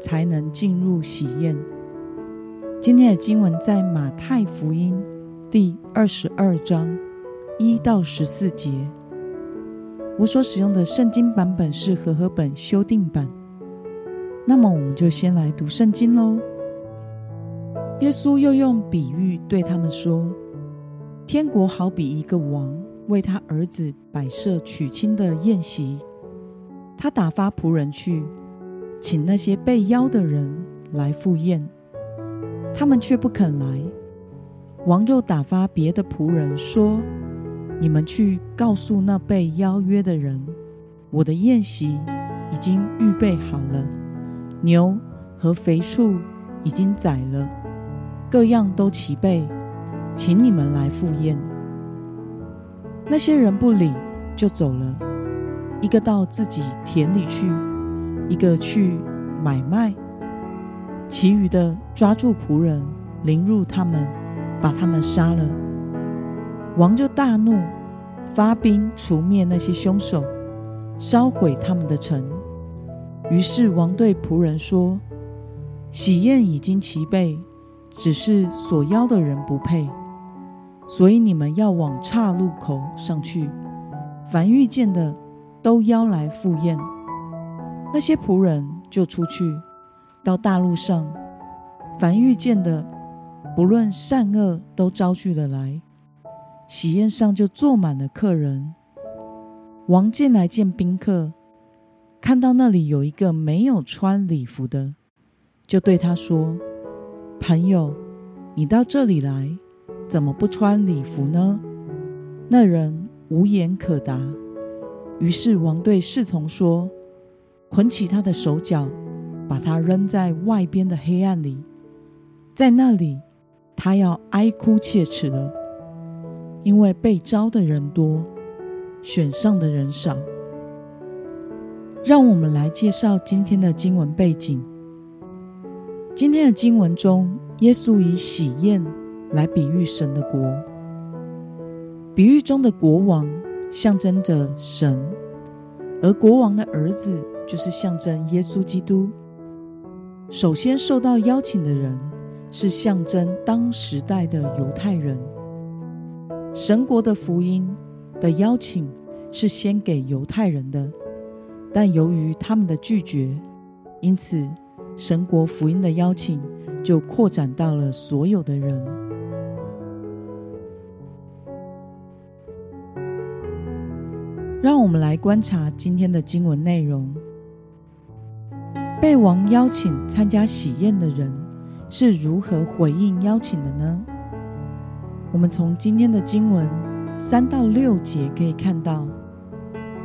才能进入喜宴。今天的经文在马太福音第二十二章一到十四节。我所使用的圣经版本是和合本修订版。那么，我们就先来读圣经喽。耶稣又用比喻对他们说：“天国好比一个王为他儿子摆设娶亲的宴席，他打发仆人去。”请那些被邀的人来赴宴，他们却不肯来。王又打发别的仆人说：“你们去告诉那被邀约的人，我的宴席已经预备好了，牛和肥畜已经宰了，各样都齐备，请你们来赴宴。”那些人不理，就走了，一个到自己田里去。一个去买卖，其余的抓住仆人，凌辱他们，把他们杀了。王就大怒，发兵除灭那些凶手，烧毁他们的城。于是王对仆人说：“喜宴已经齐备，只是所邀的人不配，所以你们要往岔路口上去，凡遇见的都邀来赴宴。”那些仆人就出去，到大路上，凡遇见的，不论善恶，都招聚了来。喜宴上就坐满了客人。王进来见宾客，看到那里有一个没有穿礼服的，就对他说：“朋友，你到这里来，怎么不穿礼服呢？”那人无言可答。于是王对侍从说。捆起他的手脚，把他扔在外边的黑暗里，在那里，他要哀哭切齿了，因为被招的人多，选上的人少。让我们来介绍今天的经文背景。今天的经文中，耶稣以喜宴来比喻神的国，比喻中的国王象征着神，而国王的儿子。就是象征耶稣基督。首先受到邀请的人是象征当时代的犹太人。神国的福音的邀请是先给犹太人的，但由于他们的拒绝，因此神国福音的邀请就扩展到了所有的人。让我们来观察今天的经文内容。被王邀请参加喜宴的人是如何回应邀请的呢？我们从今天的经文三到六节可以看到，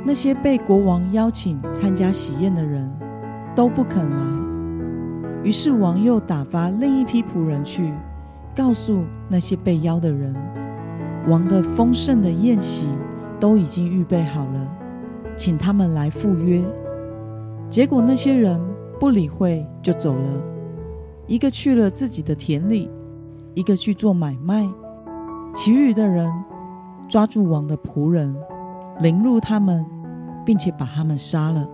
那些被国王邀请参加喜宴的人都不肯来。于是王又打发另一批仆人去告诉那些被邀的人，王的丰盛的宴席都已经预备好了，请他们来赴约。结果那些人。不理会就走了，一个去了自己的田里，一个去做买卖，其余的人抓住王的仆人，凌辱他们，并且把他们杀了。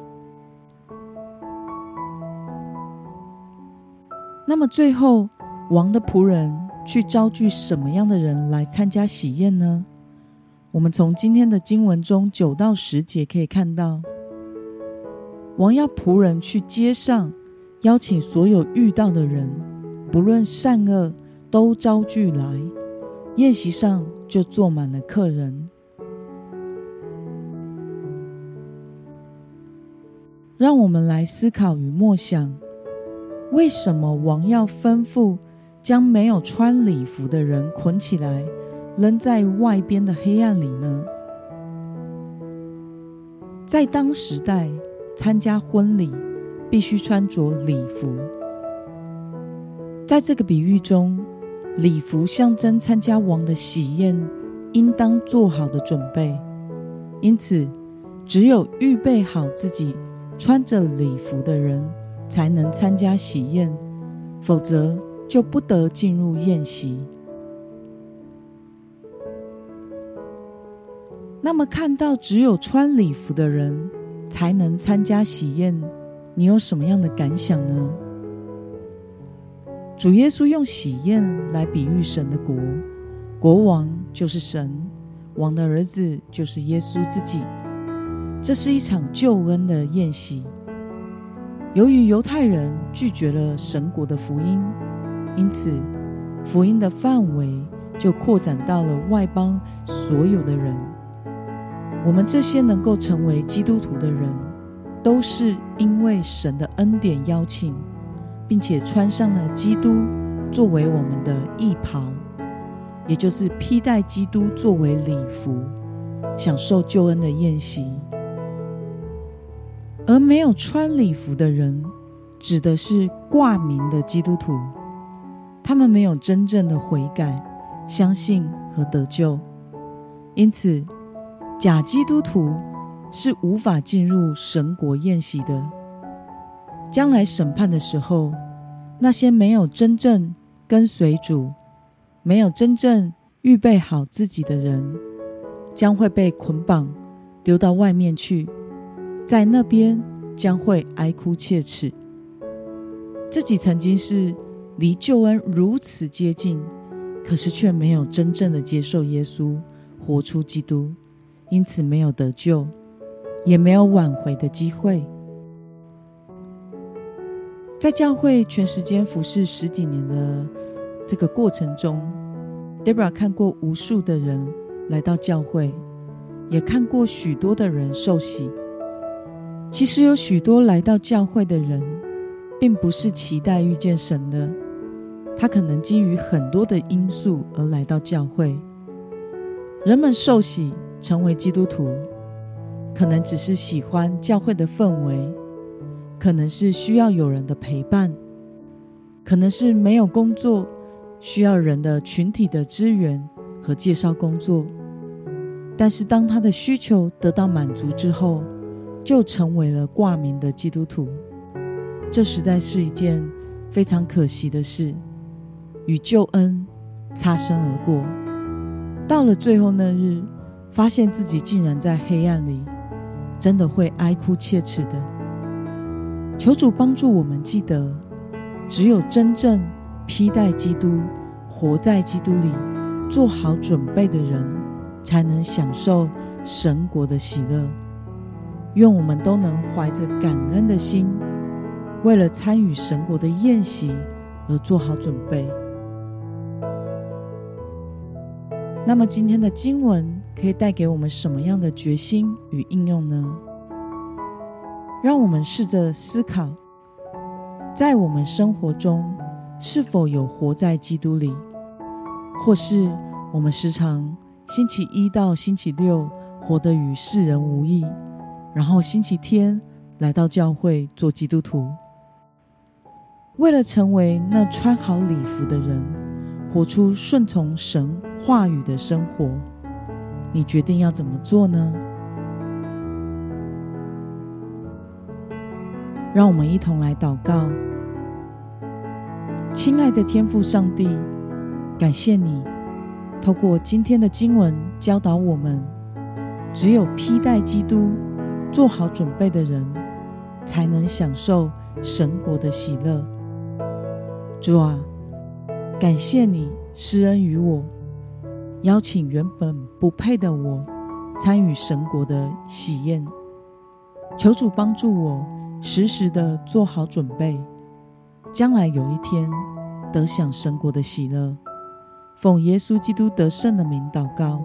那么最后，王的仆人去招聚什么样的人来参加喜宴呢？我们从今天的经文中九到十节可以看到。王要仆人去街上邀请所有遇到的人，不论善恶，都招聚来。宴席上就坐满了客人。让我们来思考与默想：为什么王要吩咐将没有穿礼服的人捆起来，扔在外边的黑暗里呢？在当时代。参加婚礼必须穿着礼服，在这个比喻中，礼服象征参加王的喜宴应当做好的准备，因此只有预备好自己穿着礼服的人才能参加喜宴，否则就不得进入宴席。那么，看到只有穿礼服的人才能参加喜宴，你有什么样的感想呢？主耶稣用喜宴来比喻神的国，国王就是神，王的儿子就是耶稣自己。这是一场救恩的宴席。由于犹太人拒绝了神国的福音，因此福音的范围就扩展到了外邦所有的人。我们这些能够成为基督徒的人，都是因为神的恩典邀请，并且穿上了基督作为我们的义袍，也就是披戴基督作为礼服，享受救恩的宴席。而没有穿礼服的人，指的是挂名的基督徒，他们没有真正的悔改、相信和得救，因此。假基督徒是无法进入神国宴席的。将来审判的时候，那些没有真正跟随主、没有真正预备好自己的人，将会被捆绑丢到外面去，在那边将会哀哭切齿。自己曾经是离救恩如此接近，可是却没有真正的接受耶稣，活出基督。因此没有得救，也没有挽回的机会。在教会全时间服侍十几年的这个过程中，Debra 看过无数的人来到教会，也看过许多的人受洗。其实有许多来到教会的人，并不是期待遇见神的，他可能基于很多的因素而来到教会。人们受洗。成为基督徒，可能只是喜欢教会的氛围，可能是需要有人的陪伴，可能是没有工作，需要人的群体的支援和介绍工作。但是，当他的需求得到满足之后，就成为了挂名的基督徒。这实在是一件非常可惜的事，与救恩擦身而过。到了最后那日。发现自己竟然在黑暗里，真的会哀哭切齿的。求主帮助我们记得，只有真正披戴基督、活在基督里、做好准备的人，才能享受神国的喜乐。愿我们都能怀着感恩的心，为了参与神国的宴席而做好准备。那么，今天的经文。可以带给我们什么样的决心与应用呢？让我们试着思考，在我们生活中是否有活在基督里，或是我们时常星期一到星期六活得与世人无异，然后星期天来到教会做基督徒，为了成为那穿好礼服的人，活出顺从神话语的生活。你决定要怎么做呢？让我们一同来祷告。亲爱的天父上帝，感谢你透过今天的经文教导我们：只有披戴基督、做好准备的人，才能享受神国的喜乐。主啊，感谢你施恩于我。邀请原本不配的我参与神国的喜宴，求主帮助我时时的做好准备，将来有一天得享神国的喜乐。奉耶稣基督得胜的名祷告。